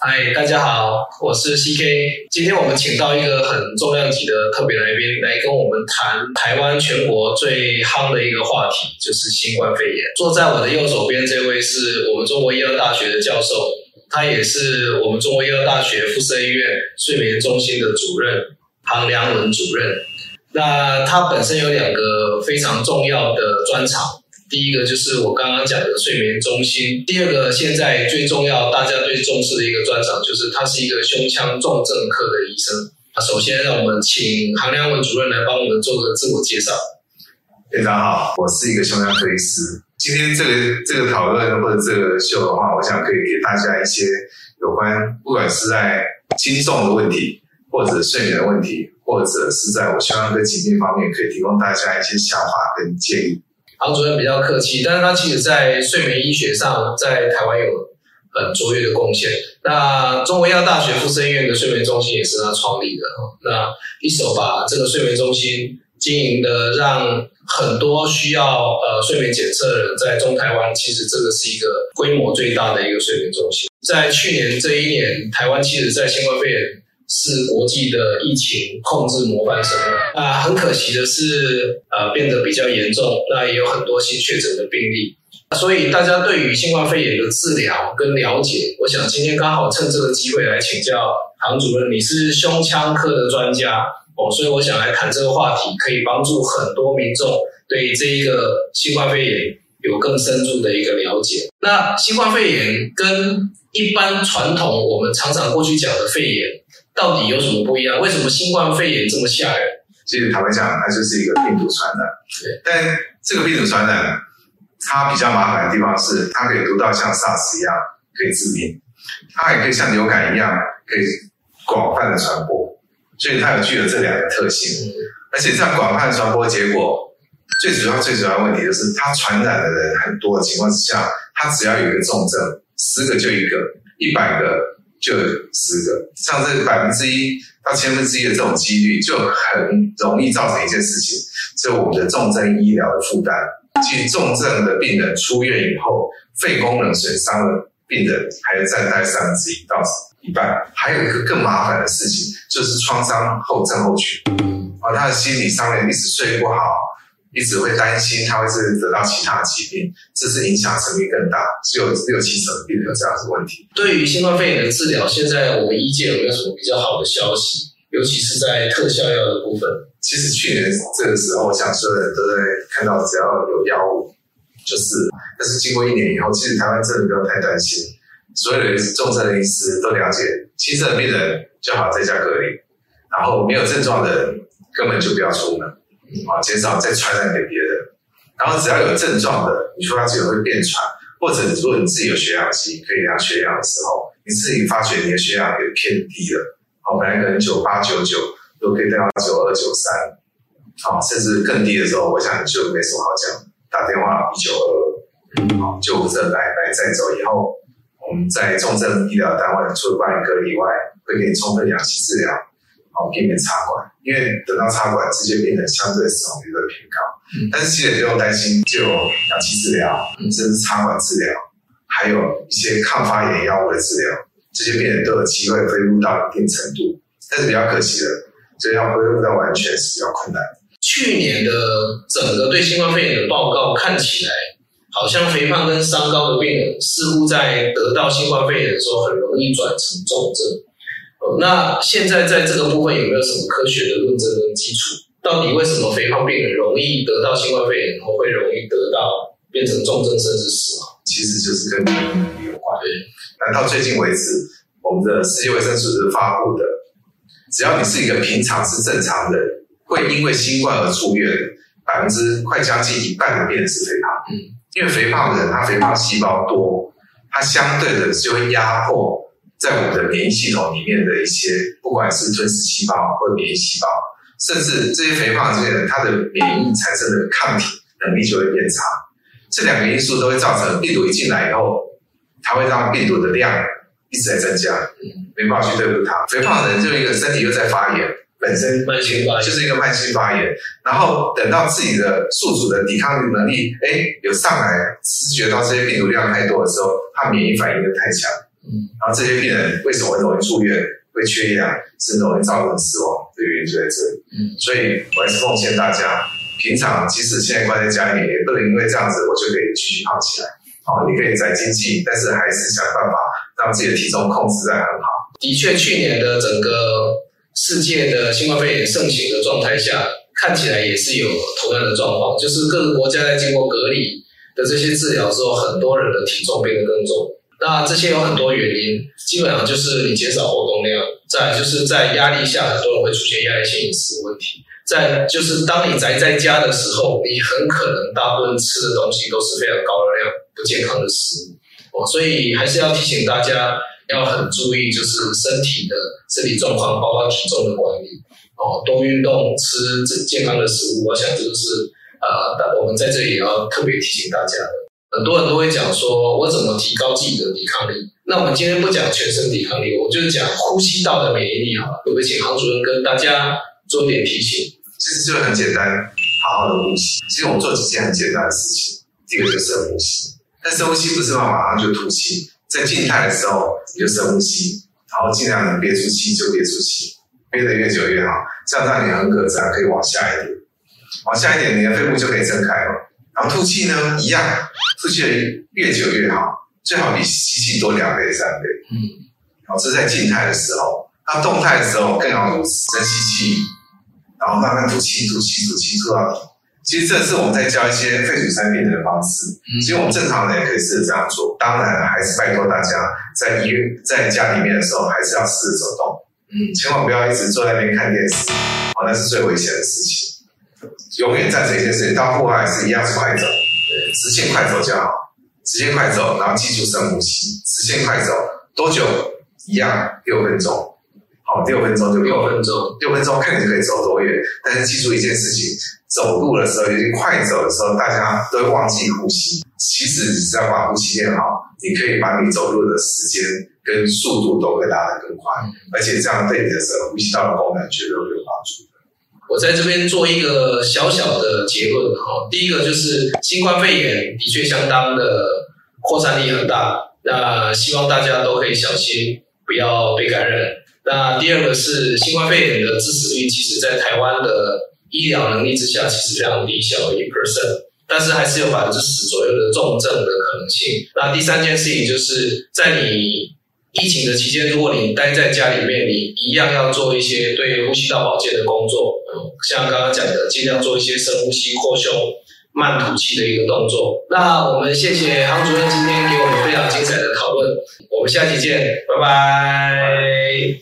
嗨，大家好，我是 CK。今天我们请到一个很重量级的特别来宾，来跟我们谈台湾全国最夯的一个话题，就是新冠肺炎。坐在我的右手边这位是我们中国医药大学的教授，他也是我们中国医药大学附设医院睡眠中心的主任庞良文主任。那他本身有两个非常重要的专长。第一个就是我刚刚讲的睡眠中心，第二个现在最重要、大家最重视的一个专长，就是他是一个胸腔重症科的医生。那首先让我们请韩良文主任来帮我们做个自我介绍。院长好，我是一个胸腔科医师。今天这个这个讨论或者这个秀的话，我想可以给大家一些有关，不管是在轻重的问题，或者睡眠的问题，或者是在我胸腔科疾病方面，可以提供大家一些想法跟建议。杭主任比较客气，但是他其实在睡眠医学上，在台湾有很卓越的贡献。那中国医药大学附设医院的睡眠中心也是他创立的那一手把这个睡眠中心经营的，让很多需要呃睡眠检测的人在中台湾，其实这个是一个规模最大的一个睡眠中心。在去年这一年，台湾其实在新冠肺炎。是国际的疫情控制模范生啊，很可惜的是，呃，变得比较严重，那也有很多新确诊的病例，所以大家对于新冠肺炎的治疗跟了解，我想今天刚好趁这个机会来请教唐主任，你是胸腔科的专家哦，所以我想来谈这个话题，可以帮助很多民众对这一个新冠肺炎有更深入的一个了解。那新冠肺炎跟一般传统我们常常过去讲的肺炎。到底有什么不一样？为什么新冠肺炎这么吓人？其实坦白讲，它就是一个病毒传染。对，但这个病毒传染，它比较麻烦的地方是，它可以读到像 SARS 一样可以致命，它也可以像流感一样可以广泛的传播。所以它有具有这两个特性。而且这样广泛传播，结果最主要、最主要问题就是，它传染的人很多的情况之下，它只要有一个重症，十个就一个，一百个。就有十个，像这百分之一到千分之一的这种几率，就很容易造成一件事情，就我们的重症医疗的负担。其实重症的病人出院以后，肺功能损伤的病人还占在三分之一到一半。还有一个更麻烦的事情，就是创伤后症候群，啊，他的心理上面一直睡不好。一直会担心他会是得到其他的疾病，这是影响生命更大，只有六七成的病人有这样子问题。对于新冠肺炎的治疗，现在我们医界有没有什么比较好的消息？尤其是在特效药的部分。其实去年这个时候，像所有人都在看到，只要有药物就是。但是经过一年以后，其实台湾真的不用太担心。所有的重症的医师都了解，轻症的病人就好在家隔离，然后没有症状的人根本就不要出门。啊，减少再传染给别人。然后只要有症状的，你说他自己会变喘，或者如果你自己有血氧机可以量血氧的时候，你自己发觉你的血氧也偏低了，好，本来可能九八九九都可以降到九二九三，好，甚至更低的时候，我想就没什么好讲，打电话一九二，好，救护车来来再走以后，我们在重症医疗单位除了帮你隔离外，会给你充分氧气治疗。好，避免插管，因为等到插管，这些病人相对死亡率会偏高。嗯，但是其实不用担心，就有氧气治疗，甚至插管治疗，还有一些抗发炎药物的治疗，这些病人都有机会恢复到一定程度。但是比较可惜的，就要恢复到完全是比较困难。去年的整个对新冠肺炎的报告看起来，好像肥胖跟三高的病人似乎在得到新冠肺炎的时候，很容易转成重症。那现在在这个部分有没有什么科学的论证跟基础？到底为什么肥胖病人容易得到新冠肺炎，然后会容易得到变成重症甚至死亡？其实就是跟免疫有关。对，那到最近为止，我们的世界卫生组织发布的，只要你是一个平常是正常人，会因为新冠而住院，百分之快将近一半的病人是肥胖。嗯，因为肥胖的人他肥胖细胞多，他相对的就会压迫。在我们的免疫系统里面的一些，不管是吞噬细胞或免疫细胞，甚至这些肥胖这些人，他的免疫产生的抗体能力就会变差。这两个因素都会造成病毒一进来以后，它会让病毒的量一直在增加，没办法去对付它。肥胖的人就一个身体又在发炎，本身慢性发炎就是一个慢性发炎，然后等到自己的宿主的抵抗力能力哎有上来，知觉到这些病毒量太多的时候，他免疫反应就太强。嗯，然后这些病人为什么会容易住院、会缺氧，甚至容易造成死亡的原因就在这里。嗯，所以我还是奉劝大家，平常即使现在关在家里面，也不能因为这样子我就可以继续胖起来。哦，你可以宅经济，但是还是想办法让自己的体重控制在很好。的确，去年的整个世界的新冠肺炎盛行的状态下，看起来也是有同样的状况，就是各个国家在经过隔离的这些治疗之后，很多人的体重变得更重。那这些有很多原因，基本上就是你减少活动量，再就是在压力下，很多人会出现压力性饮食问题。再就是当你宅在家的时候，你很可能大部分吃的东西都是非常高热量、不健康的食物哦，所以还是要提醒大家要很注意，就是身体的身体状况，包括体重的管理哦，多运动，吃这健康的食物。我想这个是呃，我们在这里也要特别提醒大家的。很多人都会讲说，我怎么提高自己的抵抗力？那我们今天不讲全身抵抗力，我就讲呼吸道的免疫力好了。可不可以请杭主任跟大家做一点提醒？其实就很简单，好好的呼吸。其实我们做几件很简单的事情，第一个就是深呼吸。但深呼吸不是马上就吐气，在静态的时候你就深呼吸，然后尽量能憋出气就憋出气，憋得越久越好，这样让你横膈自然可以往下一点，往下一点，你的肺部就可以撑开了。然后吐气呢，一样，吐气的越久越好，最好比吸气多两倍三倍。嗯，然后这是在静态的时候，那动态的时候更要如此，深吸气。然后慢慢吐气，吐气，吐气，吐到底。其实这是我们在教一些肺阻塞病人的方式。其实我们正常人也可以试着这样做。当然，还是拜托大家在医院、在家里面的时候，还是要试着走动。嗯，千万不要一直坐在那边看电视，哦，那是最危险的事情。永远站着一件事情，到户外是一样是快走，直线快走就好，直线快走，然后记住深呼吸，直线快走多久？一样六分钟。好，六分钟就六分钟，六分钟看你就可以走多远。但是记住一件事情，走路的时候，尤其快走的时候，大家都会忘记呼吸。其实只要把呼吸练好，你可以把你走路的时间跟速度都会拉得更快，而且这样对你的整个呼吸道的功能绝对会有帮助的。我在这边做一个小小的结论哈，第一个就是新冠肺炎的确相当的扩散力很大，那希望大家都可以小心，不要被感染。那第二个是新冠肺炎的致死率，其实在台湾的医疗能力之下，其实非常低，小于一 percent，但是还是有百分之十左右的重症的可能性。那第三件事情就是在你疫情的期间，如果你待在家里面，你一样要做一些对呼吸道保健的工作，像刚刚讲的，尽量做一些深呼吸、扩胸、慢吐气的一个动作。那我们谢谢杭主任今天给我们非常精彩的讨论，我们下期见，拜拜。